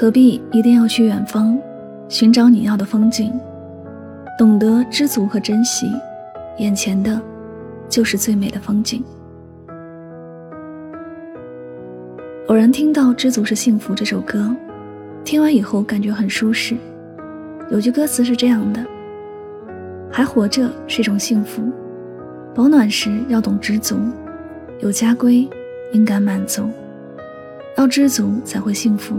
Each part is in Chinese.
何必一定要去远方寻找你要的风景？懂得知足和珍惜，眼前的，就是最美的风景。偶然听到《知足是幸福》这首歌，听完以后感觉很舒适。有句歌词是这样的：“还活着是一种幸福，保暖时要懂知足，有家归应该满足。要知足才会幸福，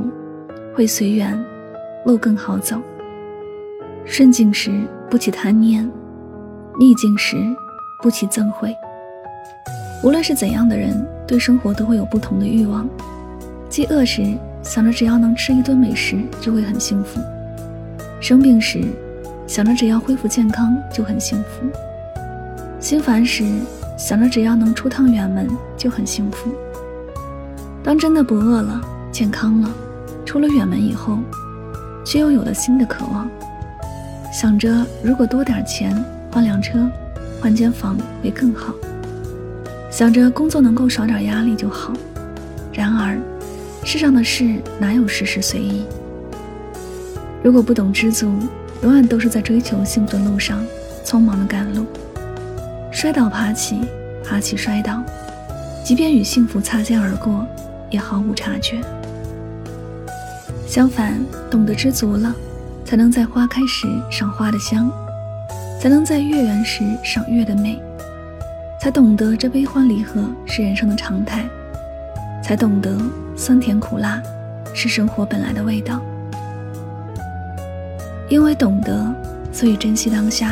会随缘，路更好走。顺境时不起贪念，逆境时不起憎悔。无论是怎样的人，对生活都会有不同的欲望。”饥饿时想着只要能吃一顿美食就会很幸福，生病时想着只要恢复健康就很幸福，心烦时想着只要能出趟远门就很幸福。当真的不饿了、健康了，出了远门以后，却又有了新的渴望，想着如果多点钱换辆车、换间房会更好，想着工作能够少点压力就好。然而。世上的事哪有事事随意？如果不懂知足，永远都是在追求幸福的路上匆忙的赶路，摔倒爬起，爬起摔倒，即便与幸福擦肩而过，也毫无察觉。相反，懂得知足了，才能在花开时赏花的香，才能在月圆时赏月的美，才懂得这悲欢离合是人生的常态。才懂得酸甜苦辣是生活本来的味道。因为懂得，所以珍惜当下；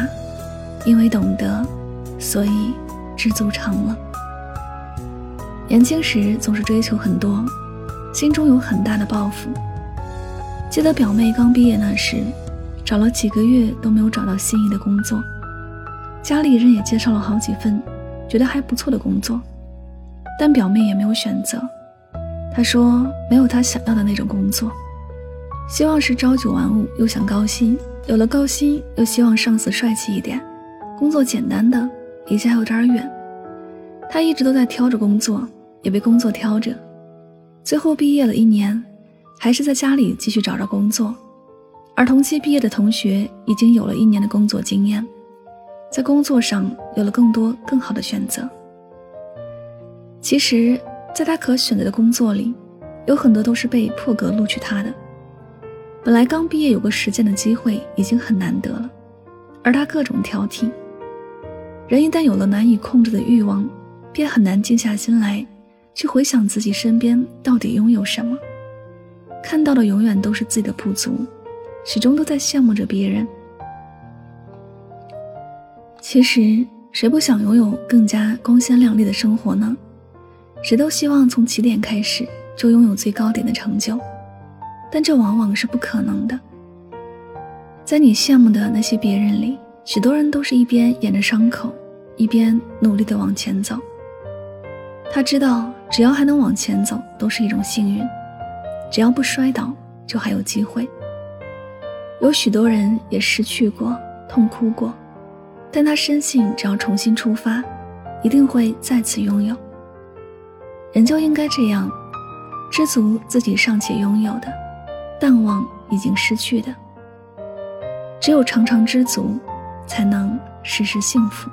因为懂得，所以知足常乐。年轻时总是追求很多，心中有很大的抱负。记得表妹刚毕业那时，找了几个月都没有找到心仪的工作，家里人也介绍了好几份觉得还不错的工作，但表妹也没有选择。他说：“没有他想要的那种工作，希望是朝九晚五，又想高薪。有了高薪，又希望上司帅气一点，工作简单的，离家有点远。他一直都在挑着工作，也被工作挑着。最后毕业了一年，还是在家里继续找着工作。而同期毕业的同学已经有了一年的工作经验，在工作上有了更多更好的选择。其实。”在他可选择的工作里，有很多都是被破格录取他的。本来刚毕业有个实践的机会已经很难得了，而他各种挑剔。人一旦有了难以控制的欲望，便很难静下心来去回想自己身边到底拥有什么。看到的永远都是自己的不足，始终都在羡慕着别人。其实，谁不想拥有更加光鲜亮丽的生活呢？谁都希望从起点开始就拥有最高点的成就，但这往往是不可能的。在你羡慕的那些别人里，许多人都是一边掩着伤口，一边努力的往前走。他知道，只要还能往前走，都是一种幸运；只要不摔倒，就还有机会。有许多人也失去过，痛哭过，但他深信，只要重新出发，一定会再次拥有。人就应该这样，知足自己尚且拥有的，淡忘已经失去的。只有常常知足，才能时时幸福。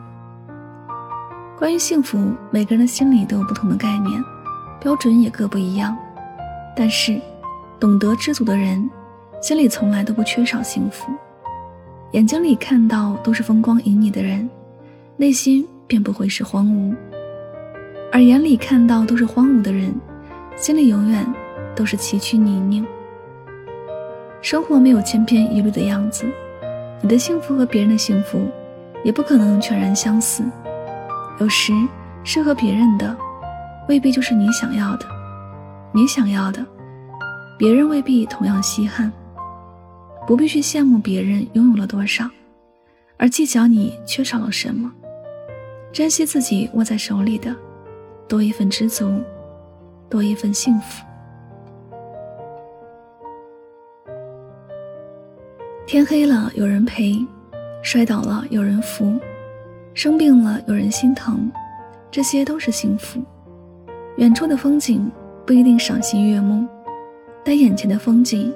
关于幸福，每个人的心里都有不同的概念，标准也各不一样。但是，懂得知足的人，心里从来都不缺少幸福。眼睛里看到都是风光旖旎的人，内心便不会是荒芜。而眼里看到都是荒芜的人，心里永远都是崎岖泥泞。生活没有千篇一律的样子，你的幸福和别人的幸福也不可能全然相似。有时适合别人的，未必就是你想要的；你想要的，别人未必同样稀罕。不必去羡慕别人拥有了多少，而计较你缺少了什么。珍惜自己握在手里的。多一份知足，多一份幸福。天黑了有人陪，摔倒了有人扶，生病了有人心疼，这些都是幸福。远处的风景不一定赏心悦目，但眼前的风景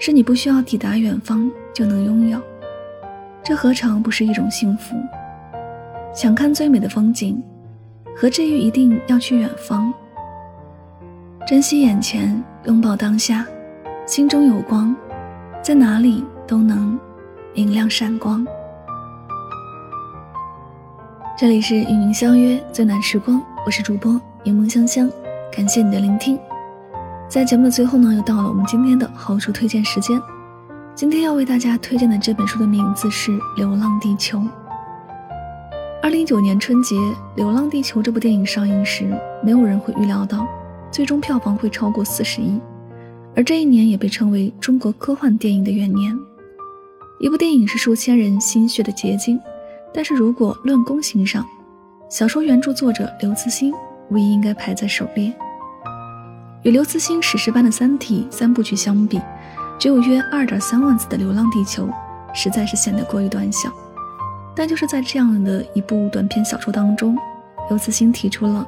是你不需要抵达远方就能拥有，这何尝不是一种幸福？想看最美的风景，何至于一定要去远方？珍惜眼前，拥抱当下，心中有光，在哪里都能明亮闪光。这里是与您相约最暖时光，我是主播柠檬香香，感谢你的聆听。在节目的最后呢，又到了我们今天的好书推荐时间。今天要为大家推荐的这本书的名字是《流浪地球》。二零一九年春节，《流浪地球》这部电影上映时，没有人会预料到，最终票房会超过四十亿，而这一年也被称为中国科幻电影的元年。一部电影是数千人心血的结晶。但是如果论功行赏，小说原著作者刘慈欣无疑应该排在首列。与刘慈欣史诗般的《三体》三部曲相比，只有约二点三万字的《流浪地球》实在是显得过于短小。但就是在这样的一部短篇小说当中，刘慈欣提出了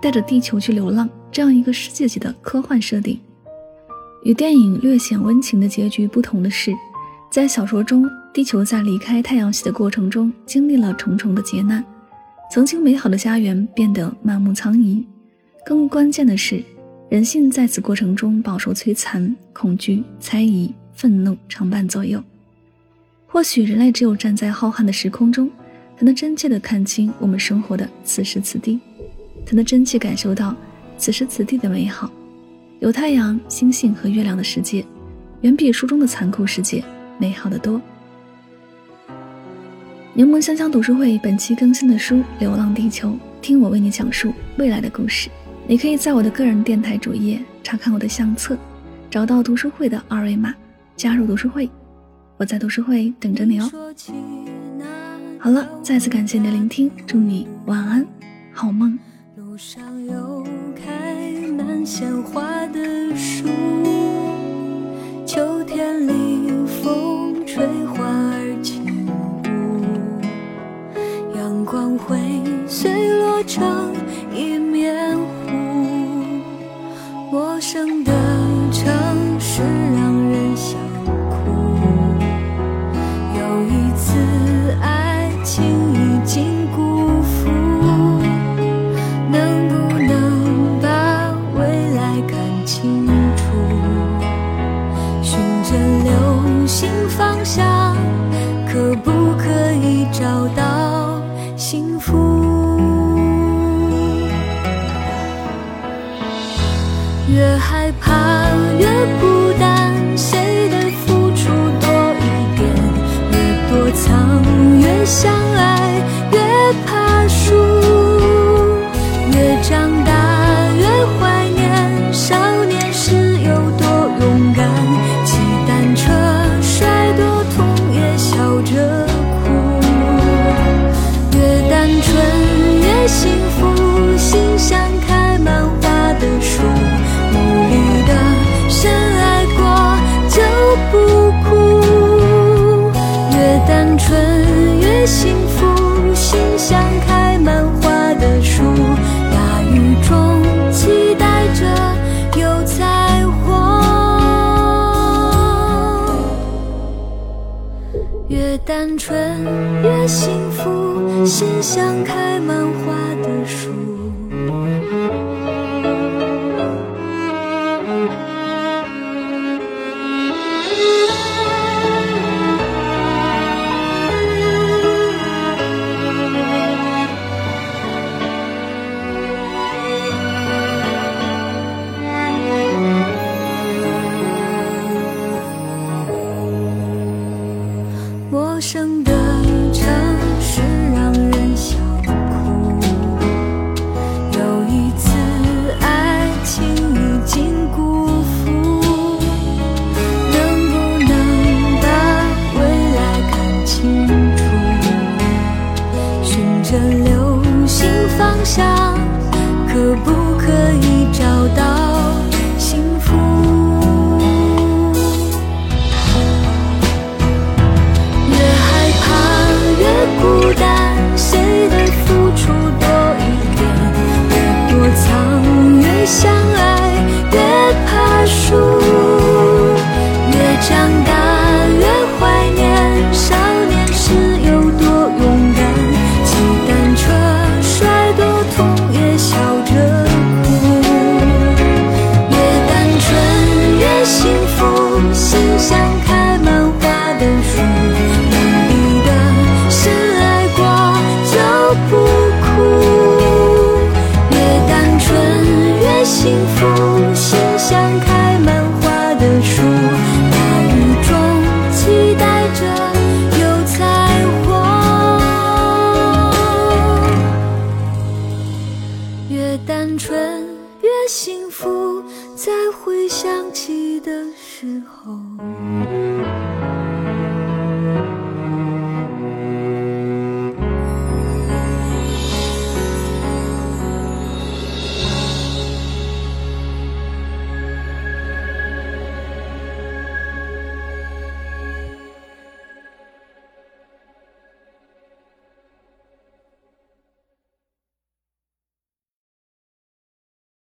带着地球去流浪这样一个世界级的科幻设定。与电影略显温情的结局不同的是，在小说中。地球在离开太阳系的过程中，经历了重重的劫难，曾经美好的家园变得满目疮痍。更关键的是，人性在此过程中饱受摧残，恐惧、猜疑、愤怒常伴左右。或许人类只有站在浩瀚的时空中，才能真切地看清我们生活的此时此地，才能真切感受到此时此地的美好。有太阳、星星和月亮的世界，远比书中的残酷世界美好的多。柠檬香香读书会本期更新的书《流浪地球》，听我为你讲述未来的故事。你可以在我的个人电台主页查看我的相册，找到读书会的二维码，加入读书会。我在读书会等着你哦。好了，再次感谢你的聆听，祝你晚安，好梦。路上有开满鲜花的树，秋天里风吹花。会越单纯越幸福，心像开满花的树。的时候。